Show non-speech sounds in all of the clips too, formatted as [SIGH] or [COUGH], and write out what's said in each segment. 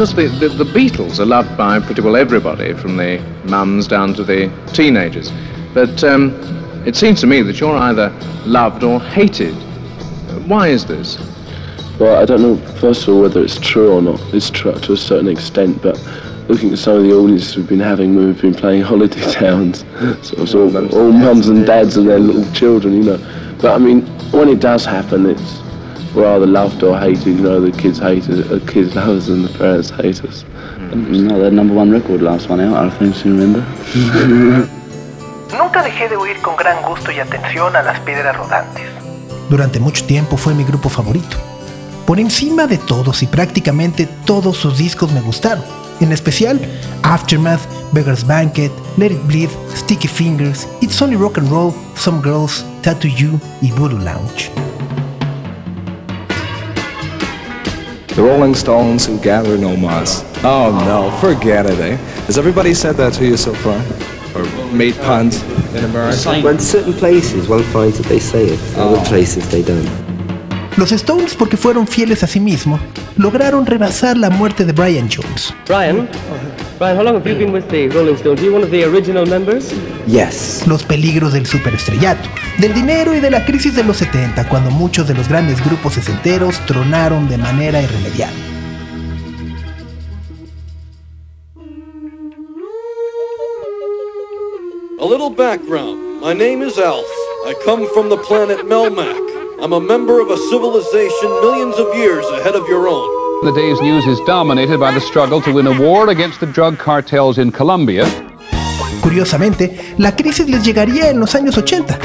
Because the, the, the Beatles are loved by pretty well everybody, from the mums down to the teenagers. But um, it seems to me that you're either loved or hated. Why is this? Well, I don't know, first of all, whether it's true or not. It's true to a certain extent, but looking at some of the audiences we've been having when we've been playing [LAUGHS] holiday towns, so sort of all mums and dads and their little children, you know. But I mean, when it does happen, it's rather loved or hated. You know, the kids hate us, the kids [LAUGHS] love us, and the parents hate us. No, their number one record last one out, I think you remember. [LAUGHS] Nunca dejé de oír con gran gusto y atención a las piedras rodantes. Durante mucho tiempo fue mi grupo favorito. Por encima de todos y prácticamente todos sus discos me gustaron. En especial Aftermath, Beggar's Banquet, Let It Bleed, Sticky Fingers, It's Only Rock and Roll, Some Girls, Tattoo You y Voodoo Lounge. The Rolling Stones who gather no moss. Oh no, forget it, eh? Has everybody said that to you so far? Or made puns in America? When certain places one finds that they say it, other places they don't. Los Stones, porque fueron fieles a sí mismos, lograron rebasar la muerte de Brian Jones. Brian? Brian, how long have you been with the Rolling Stones? Are you one of the original members? Yes. Los peligros del superestrellato, del dinero y de la crisis de los 70, cuando muchos de los grandes grupos sesenteros tronaron de manera irremediable. A little background. My name is Alf. I come from the planet Melmac. I'm a member of a civilization millions of years ahead of your own. The day's news is dominated by the struggle to win a war against the drug cartels in Colombia. Curiosamente, la crisis les llegaría en los años 80.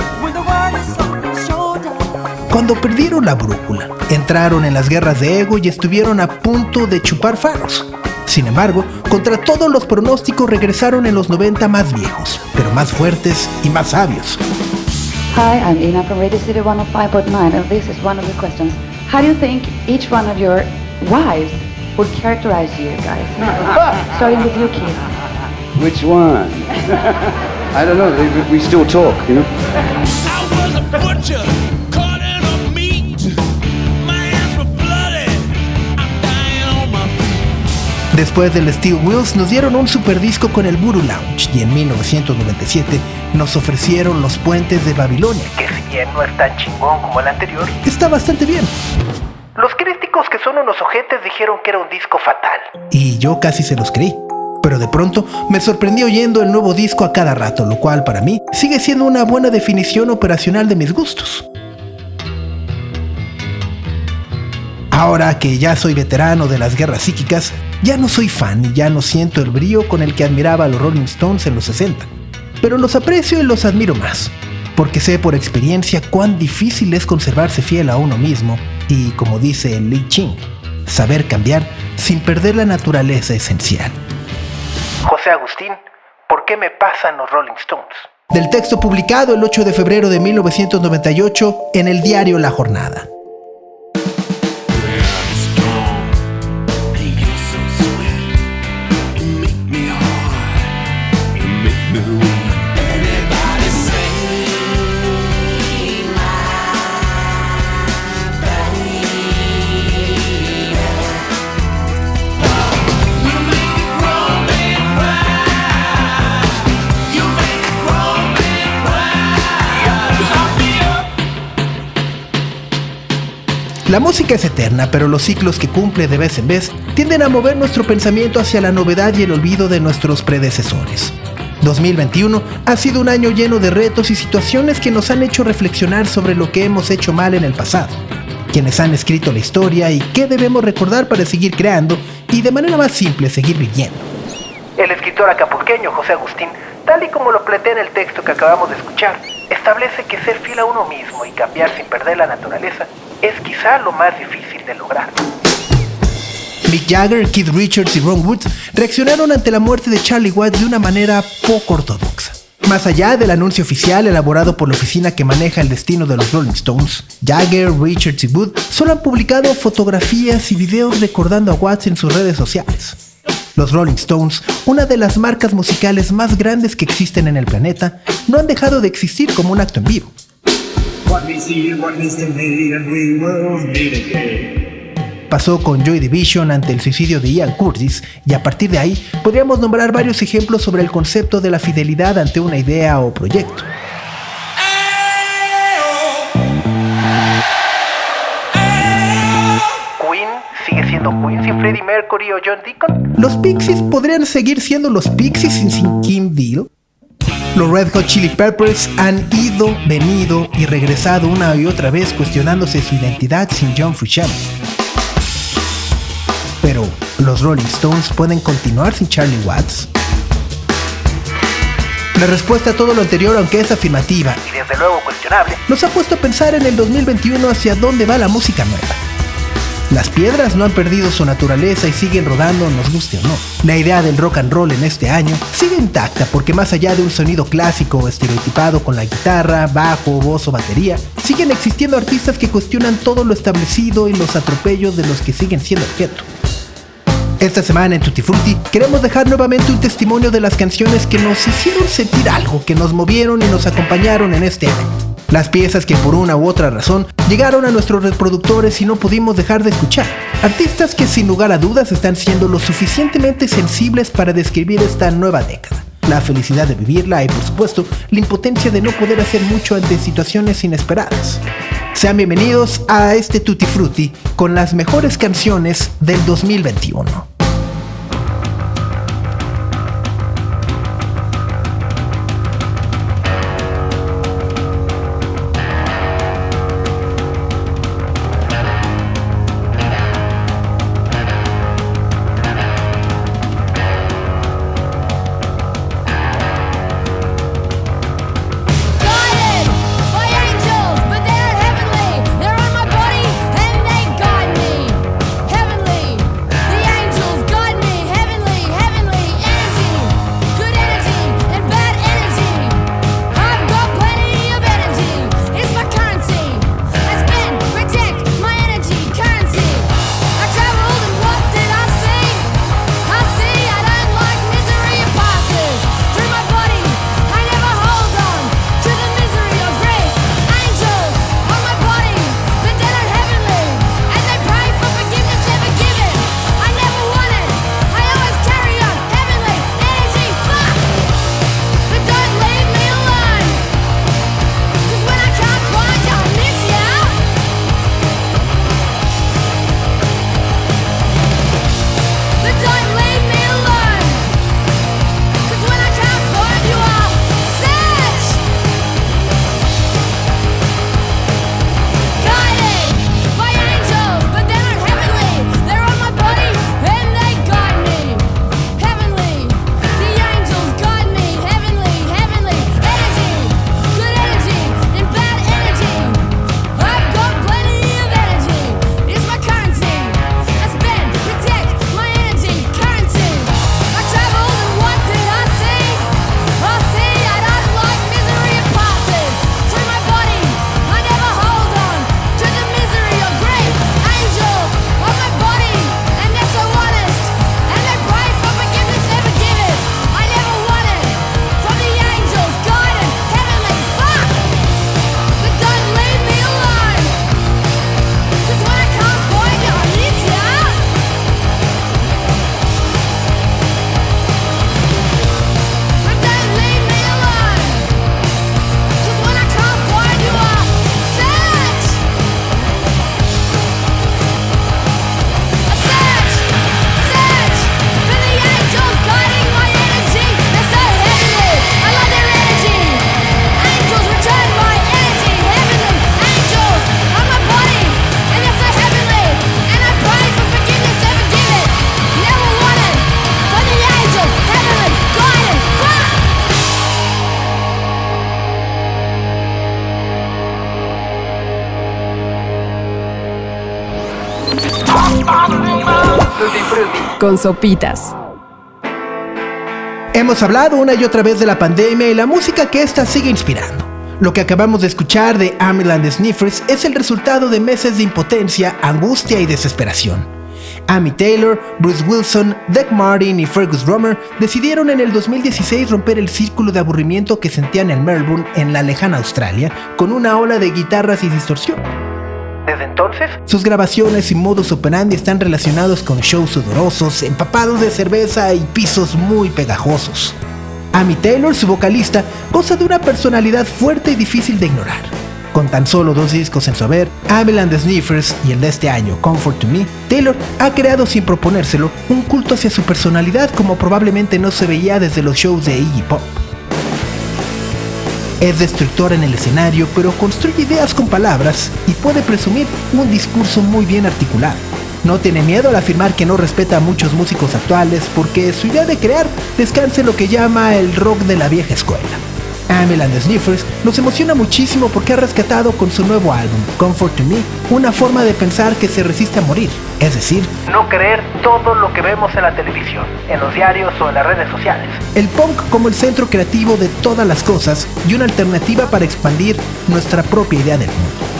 Cuando perdieron la brújula, entraron en las guerras de ego y estuvieron a punto de chupar faros. Sin embargo, contra todos los pronósticos regresaron en los 90 más viejos, pero más fuertes y más sabios. Hi, I'm Ina from Radio City 105.9, and this is one of the questions. How do you think each one of your wives would characterize you guys? [LAUGHS] Starting with you, Keith. Which one? [LAUGHS] I don't know. We- We still talk, you know. Después del Steel Wheels nos dieron un super disco con el Voodoo Lounge y en 1997 nos ofrecieron Los Puentes de Babilonia. Que si bien no es tan chingón como el anterior, Está bastante bien. los críticos que son unos ojetes dijeron que era un disco fatal. Y yo casi se los creí. Pero de pronto me sorprendí oyendo el nuevo disco a cada rato, lo cual para mí sigue siendo una buena definición operacional de mis gustos. Ahora que ya soy veterano de las guerras psíquicas, ya no soy fan y ya no siento el brío con el que admiraba a los Rolling Stones en los 60. Pero los aprecio y los admiro más, porque sé por experiencia cuán difícil es conservarse fiel a uno mismo y, como dice Lee Ching, saber cambiar sin perder la naturaleza esencial. José Agustín, ¿por qué me pasan los Rolling Stones? Del texto publicado el 8 de febrero de 1998 en el diario La Jornada. La música es eterna, pero los ciclos que cumple de vez en vez tienden a mover nuestro pensamiento hacia la novedad y el olvido de nuestros predecesores. 2021 ha sido un año lleno de retos y situaciones que nos han hecho reflexionar sobre lo que hemos hecho mal en el pasado, quienes han escrito la historia y qué debemos recordar para seguir creando y de manera más simple seguir viviendo. El escritor acapulqueño José Agustín, tal y como lo plantea en el texto que acabamos de escuchar, establece que ser fiel a uno mismo y cambiar sin perder la naturaleza es quizá lo más difícil de lograr. Mick Jagger, Keith Richards y Ron Wood reaccionaron ante la muerte de Charlie Watts de una manera poco ortodoxa. Más allá del anuncio oficial elaborado por la oficina que maneja el destino de los Rolling Stones, Jagger, Richards y Wood solo han publicado fotografías y videos recordando a Watts en sus redes sociales. Los Rolling Stones, una de las marcas musicales más grandes que existen en el planeta, no han dejado de existir como un acto en vivo. Pasó con Joy Division ante el suicidio de Ian Curtis y a partir de ahí podríamos nombrar varios ejemplos sobre el concepto de la fidelidad ante una idea o proyecto. Queen sigue siendo Queen sin Freddie Mercury o John Deacon. ¿Los Pixies podrían seguir siendo los Pixies sin, sin Kim Deal? Los Red Hot Chili Peppers han ido, venido y regresado una y otra vez cuestionándose su identidad sin John Frusciante. Pero, ¿los Rolling Stones pueden continuar sin Charlie Watts? La respuesta a todo lo anterior, aunque es afirmativa, Y desde luego cuestionable. nos ha puesto a pensar en el 2021 hacia dónde va la música nueva. Las piedras no han perdido su naturaleza y siguen rodando, nos guste o no. La idea del rock and roll en este año sigue intacta porque más allá de un sonido clásico o estereotipado con la guitarra, bajo, voz o batería, siguen existiendo artistas que cuestionan todo lo establecido y los atropellos de los que siguen siendo objeto. Esta semana en Tutti Frutti queremos dejar nuevamente un testimonio de las canciones que nos hicieron sentir algo, que nos movieron y nos acompañaron en este año. Las piezas que por una u otra razón llegaron a nuestros reproductores y no pudimos dejar de escuchar. Artistas que sin lugar a dudas están siendo lo suficientemente sensibles para describir esta nueva década. La felicidad de vivirla y por supuesto la impotencia de no poder hacer mucho ante situaciones inesperadas. Sean bienvenidos a este Tutti Frutti con las mejores canciones del 2021. Con sopitas. Hemos hablado una y otra vez de la pandemia y la música que ésta sigue inspirando. Lo que acabamos de escuchar de Amiland Sniffers es el resultado de meses de impotencia, angustia y desesperación. Amy Taylor, Bruce Wilson, Doug Martin y Fergus Romer decidieron en el 2016 romper el círculo de aburrimiento que sentían en Melbourne, en la lejana Australia, con una ola de guitarras y distorsión. Desde entonces, Sus grabaciones y modus operandi están relacionados con shows sudorosos, empapados de cerveza y pisos muy pegajosos. Amy Taylor, su vocalista, goza de una personalidad fuerte y difícil de ignorar. Con tan solo dos discos en su haber, Amel and the Sniffers y el de este año, Comfort to Me, Taylor ha creado sin proponérselo un culto hacia su personalidad como probablemente no se veía desde los shows de Iggy Pop. Es destructor en el escenario, pero construye ideas con palabras y puede presumir un discurso muy bien articulado. No tiene miedo al afirmar que no respeta a muchos músicos actuales porque su idea de crear descansa en lo que llama el rock de la vieja escuela. Amel and the Sniffers nos emociona muchísimo porque ha rescatado con su nuevo álbum, Comfort to Me, una forma de pensar que se resiste a morir, es decir, no creer todo lo que vemos en la televisión, en los diarios o en las redes sociales. el punk como el centro creativo de todas las cosas y una alternativa para expandir nuestra propia idea del mundo.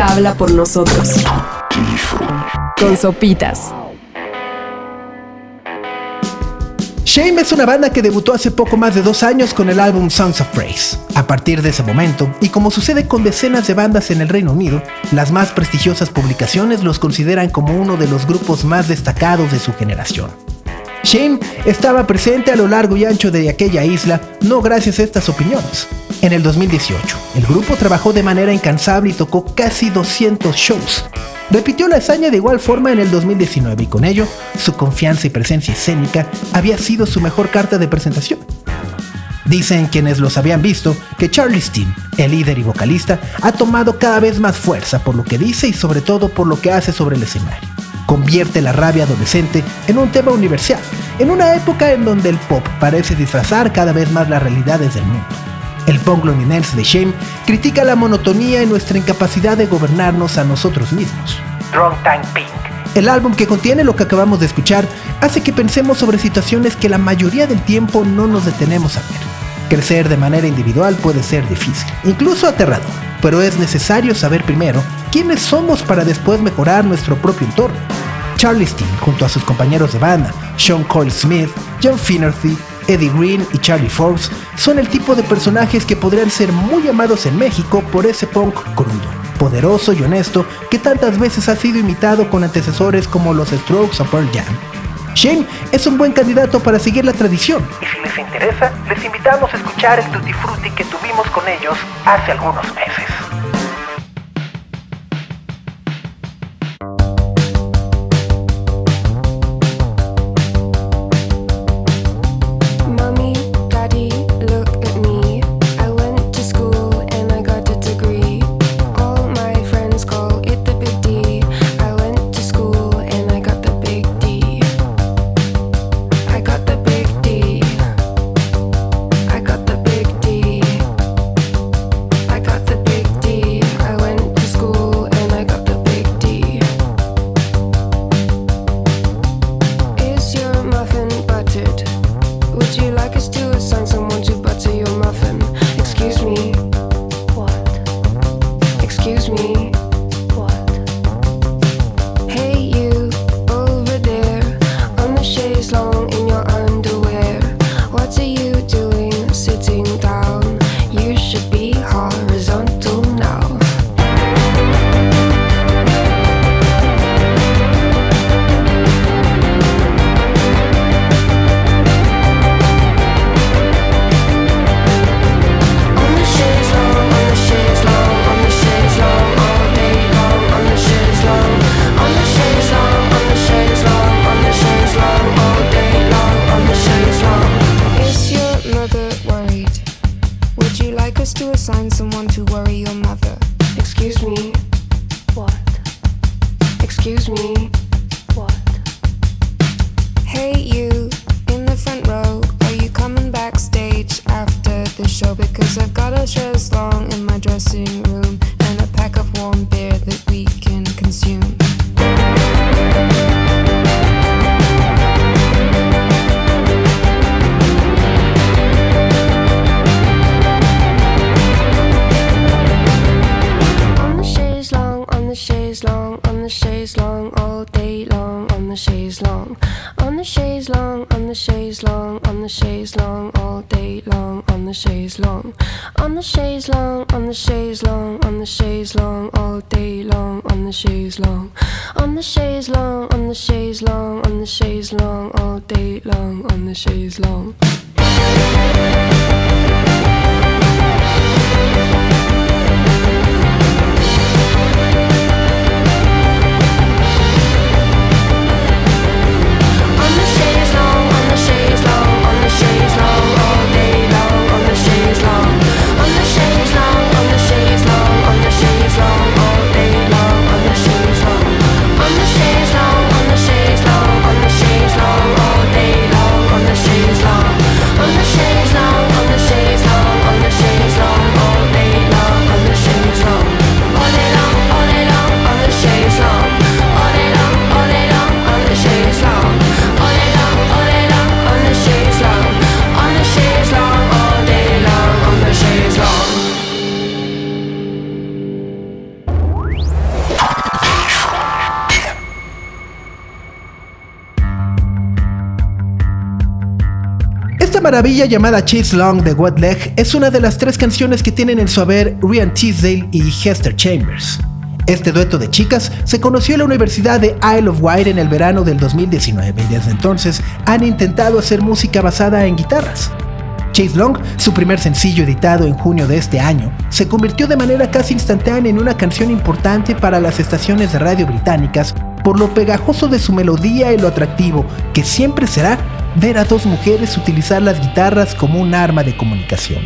Habla por nosotros. Con sopitas. Shame es una banda que debutó hace poco más de dos años con el álbum Sounds of Praise. A partir de ese momento, y como sucede con decenas de bandas en el Reino Unido, las más prestigiosas publicaciones los consideran como uno de los grupos más destacados de su generación. Shane estaba presente a lo largo y ancho de aquella isla, no gracias a estas opiniones. En el 2018, el grupo trabajó de manera incansable y tocó casi 200 shows. Repitió la hazaña de igual forma en el 2019 y con ello, su confianza y presencia escénica había sido su mejor carta de presentación. Dicen quienes los habían visto que Charlie Steen, el líder y vocalista, ha tomado cada vez más fuerza por lo que dice y sobre todo por lo que hace sobre el escenario. Convierte la rabia adolescente en un tema universal, en una época en donde el pop parece disfrazar cada vez más las realidades del mundo. El punk londinense de Shame critica la monotonía y nuestra incapacidad de gobernarnos a nosotros mismos. Drunk Tank Pink. El álbum que contiene lo que acabamos de escuchar hace que pensemos sobre situaciones que la mayoría del tiempo no nos detenemos a ver. Crecer de manera individual puede ser difícil, incluso aterrador, pero es necesario saber primero quiénes somos para después mejorar nuestro propio entorno. Charlie Steen, junto a sus compañeros de banda, Sean Cole Smith, John Finnerty, Eddie Green y Charlie Forbes, son el tipo de personajes que podrían ser muy amados en México por ese punk crudo, poderoso y honesto que tantas veces ha sido imitado con antecesores como los Strokes o Pearl Jam. Shane es un buen candidato para seguir la tradición. Y si les interesa, les invitamos a escuchar el Tutti Frutti que tuvimos con ellos hace algunos meses. On the chaise long, all day long, on the chaise long. On the chaise long, on the chaise long, on the chaise long, all day long, on the chaise long. On the chaise long, on the chaise long, on the chaise long, all day long, on the chaise long. On the chaise long, on the chaise long, on the chaise long, all day long, on the chaise long. On maravilla llamada Chase Long de Wet es una de las tres canciones que tienen en su haber Ryan Teasdale y Hester Chambers. Este dueto de chicas se conoció en la Universidad de Isle of Wight en el verano del 2019 y desde entonces han intentado hacer música basada en guitarras. Chase Long, su primer sencillo editado en junio de este año, se convirtió de manera casi instantánea en una canción importante para las estaciones de radio británicas por lo pegajoso de su melodía y lo atractivo que siempre será ver a dos mujeres utilizar las guitarras como un arma de comunicación.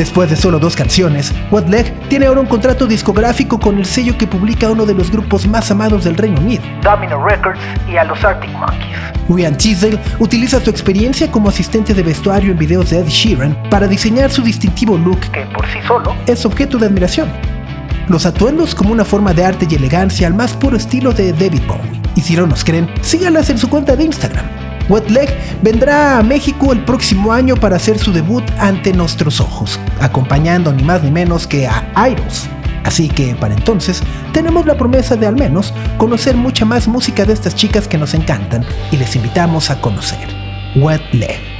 Después de solo dos canciones, Leg tiene ahora un contrato discográfico con el sello que publica uno de los grupos más amados del Reino Unido. Domino Records y a los Arctic Monkeys. Ryan Teasdale utiliza su experiencia como asistente de vestuario en videos de Ed Sheeran para diseñar su distintivo look que por sí solo es objeto de admiración. Los atuendos como una forma de arte y elegancia al más puro estilo de David Bowie. Y si no nos creen, síganlas en su cuenta de Instagram. Wet Leg vendrá a México el próximo año para hacer su debut ante nuestros ojos, acompañando ni más ni menos que a Idols. Así que para entonces tenemos la promesa de al menos conocer mucha más música de estas chicas que nos encantan y les invitamos a conocer. Wet Leg.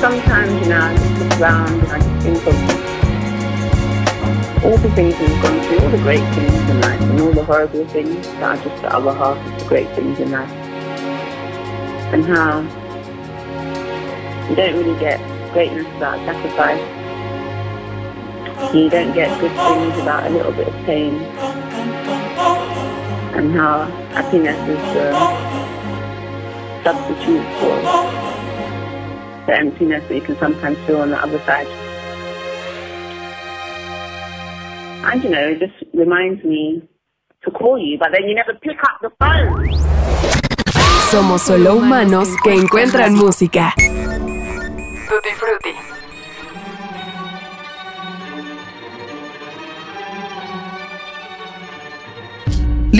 sometimes, you know, I just look around and I just think of all the things we've gone through, all the great things in life, and all the horrible things that are just the other half of the great things in life. And how you don't really get greatness without sacrifice. You don't get good things without a little bit of pain. And how happiness is the substitute for the emptiness that you can sometimes feel on the other side. And you know, it just reminds me to call you, but then you never pick up the phone. Somos solo humanos que encuentran música. Tutti Frutti.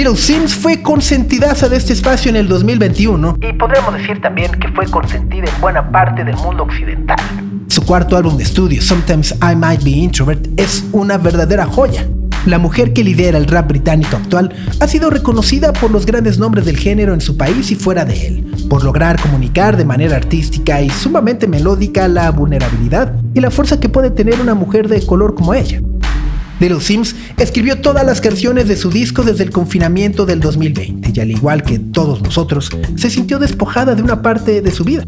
Little Sims fue consentidaza de este espacio en el 2021. Y podríamos decir también que fue consentida en buena parte del mundo occidental. Su cuarto álbum de estudio, Sometimes I Might Be Introvert, es una verdadera joya. La mujer que lidera el rap británico actual ha sido reconocida por los grandes nombres del género en su país y fuera de él, por lograr comunicar de manera artística y sumamente melódica la vulnerabilidad y la fuerza que puede tener una mujer de color como ella. Little Sims escribió todas las canciones de su disco desde el confinamiento del 2020 y al igual que todos nosotros, se sintió despojada de una parte de su vida.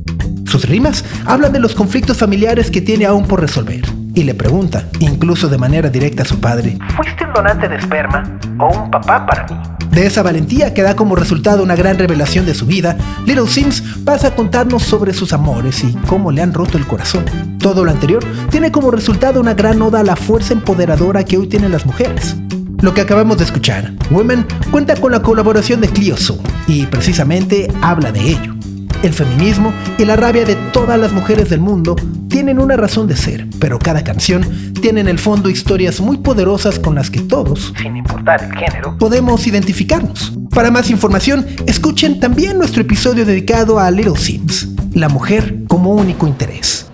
Sus rimas hablan de los conflictos familiares que tiene aún por resolver y le pregunta, incluso de manera directa a su padre, ¿Fuiste un donante de esperma o un papá para mí? De esa valentía que da como resultado una gran revelación de su vida, Little Sims pasa a contarnos sobre sus amores y cómo le han roto el corazón. Todo lo anterior tiene como resultado una gran oda a la fuerza empoderadora que hoy tienen las mujeres. Lo que acabamos de escuchar, Women, cuenta con la colaboración de Clio Soul y precisamente habla de ello. El feminismo y la rabia de todas las mujeres del mundo tienen una razón de ser, pero cada canción tiene en el fondo historias muy poderosas con las que todos, sin importar el género, podemos identificarnos. Para más información, escuchen también nuestro episodio dedicado a Little Sims, la mujer como único interés.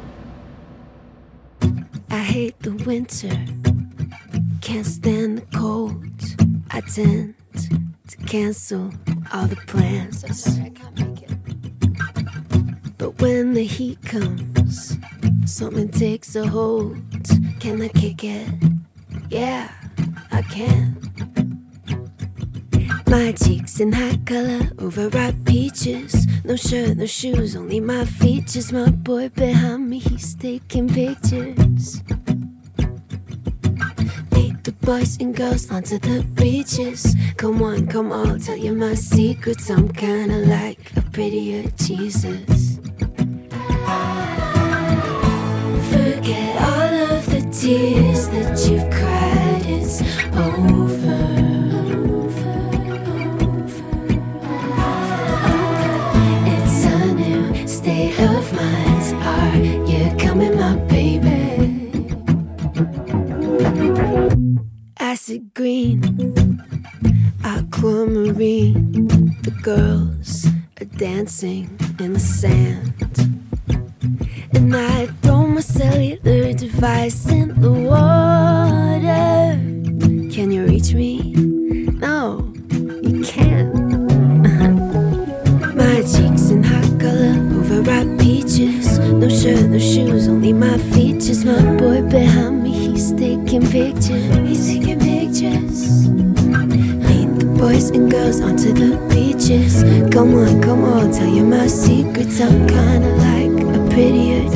I hate the winter, can't stand the cold. I tend to cancel all the plans. But when the heat comes, something takes a hold. Can I kick it? Yeah, I can. My cheeks in high color, overripe peaches. No shirt, no shoes, only my features. My boy behind me, he's taking pictures. Lead the boys and girls onto the beaches. Come on, come on, I'll tell you my secrets. I'm kinda like a prettier Jesus. Forget all of the tears that you've cried, it's over. It's a new state of mind. Are you coming, my baby? Acid green, aquamarine. The girls are dancing in the sand. And I throw my cellular device in the water. Can you reach me? No, you can't. [LAUGHS] my cheeks in hot color, overripe peaches. No shirt, no shoes, only my features. My boy behind me, he's taking pictures. He's taking pictures. Boys and girls onto the beaches. Come on, come on, tell you my secrets. I'm kinda like a prettier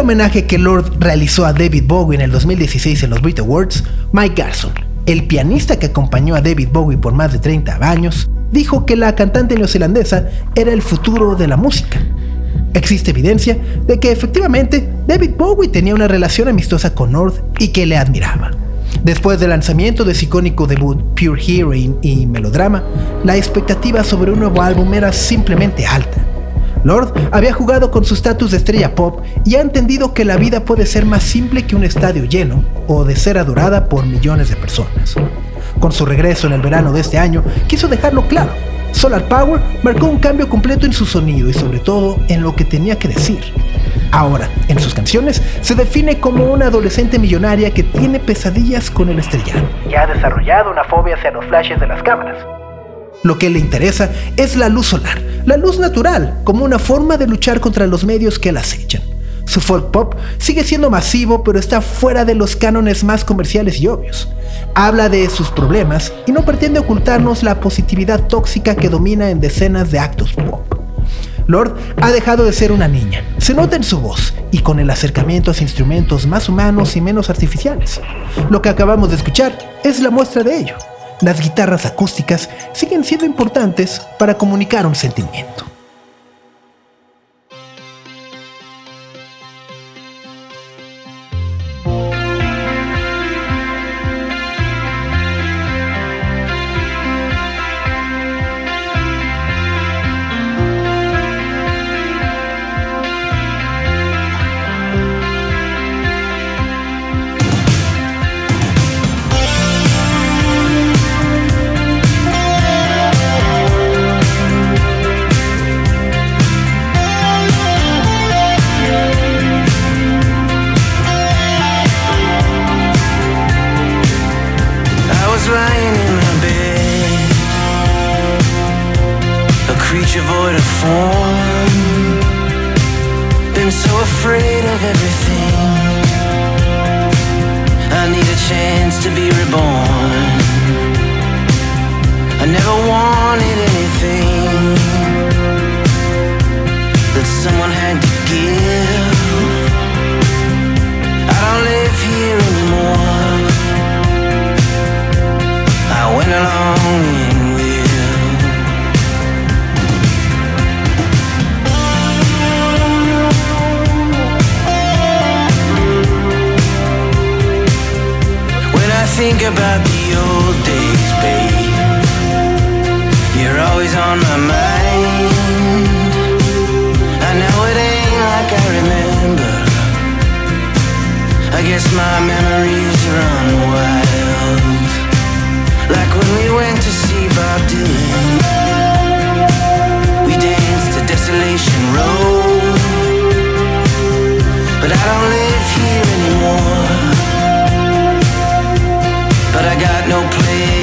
homenaje que Lord realizó a David Bowie en el 2016 en los Brit Awards, Mike Garson, el pianista que acompañó a David Bowie por más de 30 años, dijo que la cantante neozelandesa era el futuro de la música. Existe evidencia de que efectivamente David Bowie tenía una relación amistosa con North y que le admiraba. Después del lanzamiento de su icónico debut Pure Hearing y Melodrama, la expectativa sobre un nuevo álbum era simplemente alta. Lord había jugado con su estatus de estrella pop y ha entendido que la vida puede ser más simple que un estadio lleno o de ser adorada por millones de personas. Con su regreso en el verano de este año, quiso dejarlo claro. Solar Power marcó un cambio completo en su sonido y sobre todo en lo que tenía que decir. Ahora, en sus canciones, se define como una adolescente millonaria que tiene pesadillas con el estrellado. Y ha desarrollado una fobia hacia los flashes de las cámaras. Lo que le interesa es la luz solar, la luz natural, como una forma de luchar contra los medios que la acechan. Su folk pop sigue siendo masivo, pero está fuera de los cánones más comerciales y obvios. Habla de sus problemas y no pretende ocultarnos la positividad tóxica que domina en decenas de actos pop. Lord ha dejado de ser una niña. Se nota en su voz y con el acercamiento a instrumentos más humanos y menos artificiales. Lo que acabamos de escuchar es la muestra de ello. Las guitarras acústicas siguen siendo importantes para comunicar un sentimiento. A creature void of form. Been so afraid of everything. I need a chance to be reborn. I never wanted anything that someone had to give. Think about the old days, babe You're always on my mind I know it ain't like I remember I guess my memories run wild like when we went to see Bob Dylan. We danced to Desolation Road. But I don't live here anymore. But I got no place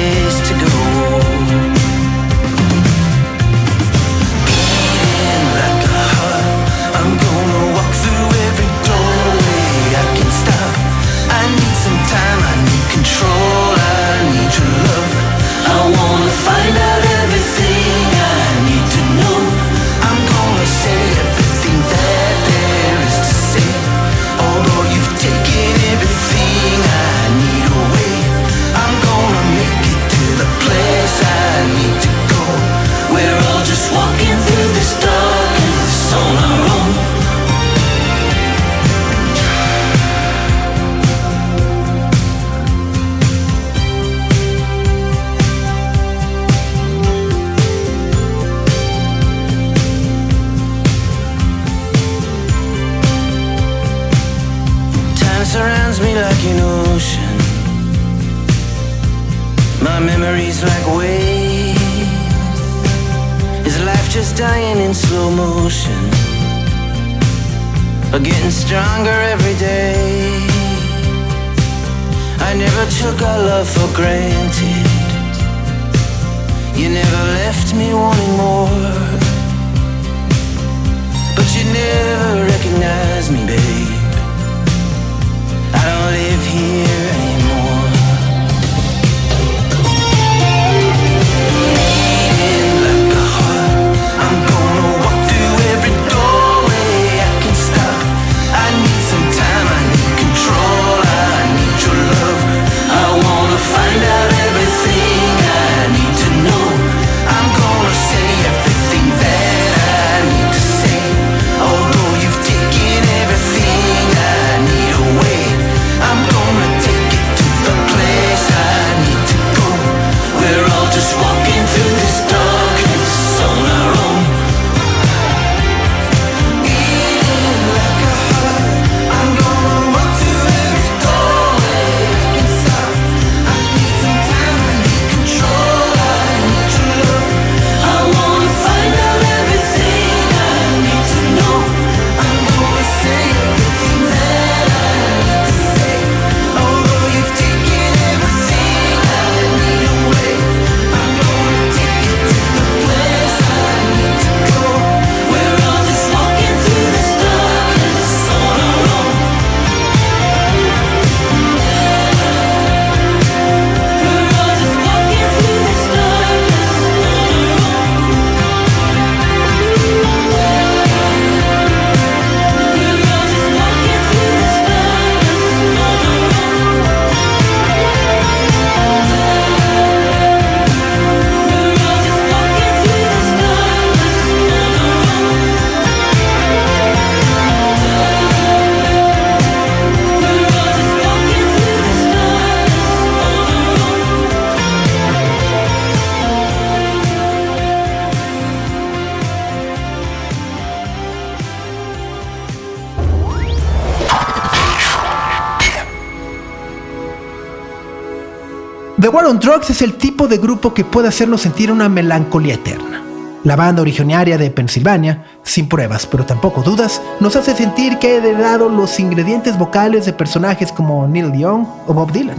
The War on Drugs es el tipo de grupo que puede hacernos sentir una melancolía eterna. La banda originaria de Pensilvania, sin pruebas pero tampoco dudas, nos hace sentir que ha heredado los ingredientes vocales de personajes como Neil Young o Bob Dylan.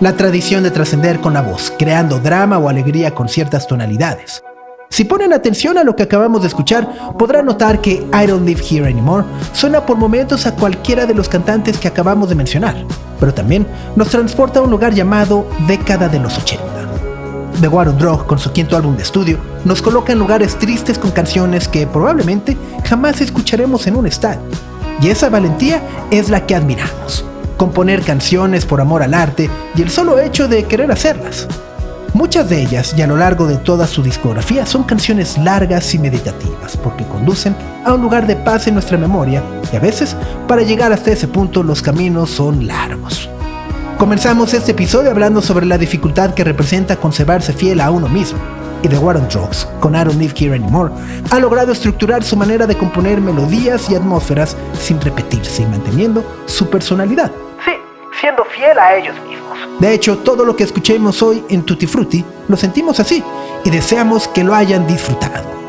La tradición de trascender con la voz, creando drama o alegría con ciertas tonalidades. Si ponen atención a lo que acabamos de escuchar, podrán notar que I Don't Live Here Anymore suena por momentos a cualquiera de los cantantes que acabamos de mencionar, pero también nos transporta a un lugar llamado década de los 80. The War on Drug, con su quinto álbum de estudio, nos coloca en lugares tristes con canciones que probablemente jamás escucharemos en un estadio. Y esa valentía es la que admiramos. Componer canciones por amor al arte y el solo hecho de querer hacerlas. Muchas de ellas, y a lo largo de toda su discografía, son canciones largas y meditativas, porque conducen a un lugar de paz en nuestra memoria, y a veces, para llegar hasta ese punto, los caminos son largos. Comenzamos este episodio hablando sobre la dificultad que representa conservarse fiel a uno mismo. Y The War on Drugs, con Don't Live Here Anymore, ha logrado estructurar su manera de componer melodías y atmósferas sin repetirse y manteniendo su personalidad. Sí, siendo fiel a ellos mismos. De hecho, todo lo que escuchemos hoy en Tutti Frutti lo sentimos así y deseamos que lo hayan disfrutado.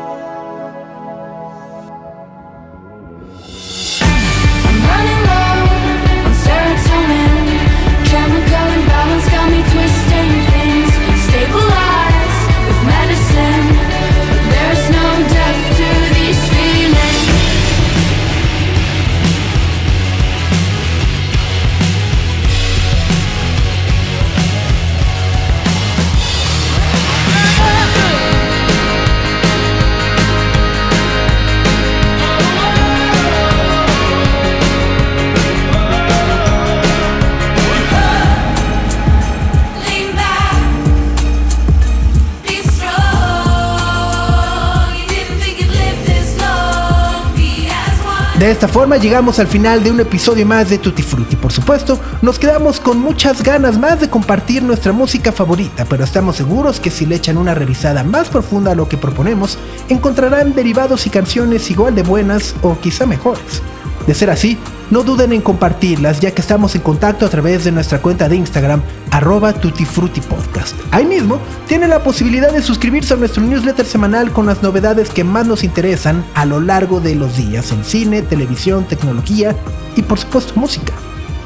Esta forma llegamos al final de un episodio más de Tutti Frutti. Por supuesto, nos quedamos con muchas ganas más de compartir nuestra música favorita, pero estamos seguros que si le echan una revisada más profunda a lo que proponemos, encontrarán derivados y canciones igual de buenas o quizá mejores. De ser así, no duden en compartirlas ya que estamos en contacto a través de nuestra cuenta de Instagram, arroba tutifrutipodcast. Ahí mismo tienen la posibilidad de suscribirse a nuestro newsletter semanal con las novedades que más nos interesan a lo largo de los días en cine, televisión, tecnología y por supuesto música.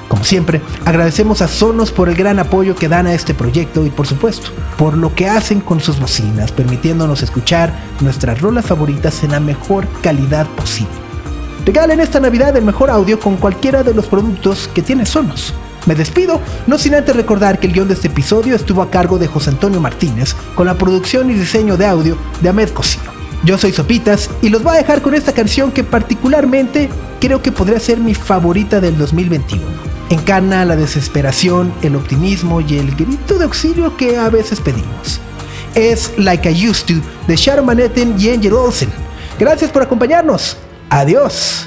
Como siempre, agradecemos a Sonos por el gran apoyo que dan a este proyecto y por supuesto, por lo que hacen con sus bocinas, permitiéndonos escuchar nuestras rolas favoritas en la mejor calidad posible. Regalen esta Navidad el mejor audio con cualquiera de los productos que tiene Sonos. Me despido, no sin antes recordar que el guion de este episodio estuvo a cargo de José Antonio Martínez, con la producción y diseño de audio de Ahmed Cosino. Yo soy Sopitas y los voy a dejar con esta canción que particularmente creo que podría ser mi favorita del 2021. Encarna la desesperación, el optimismo y el grito de auxilio que a veces pedimos. Es Like I Used To de Sharon Van Etten y Angel Olsen. Gracias por acompañarnos. Adiós.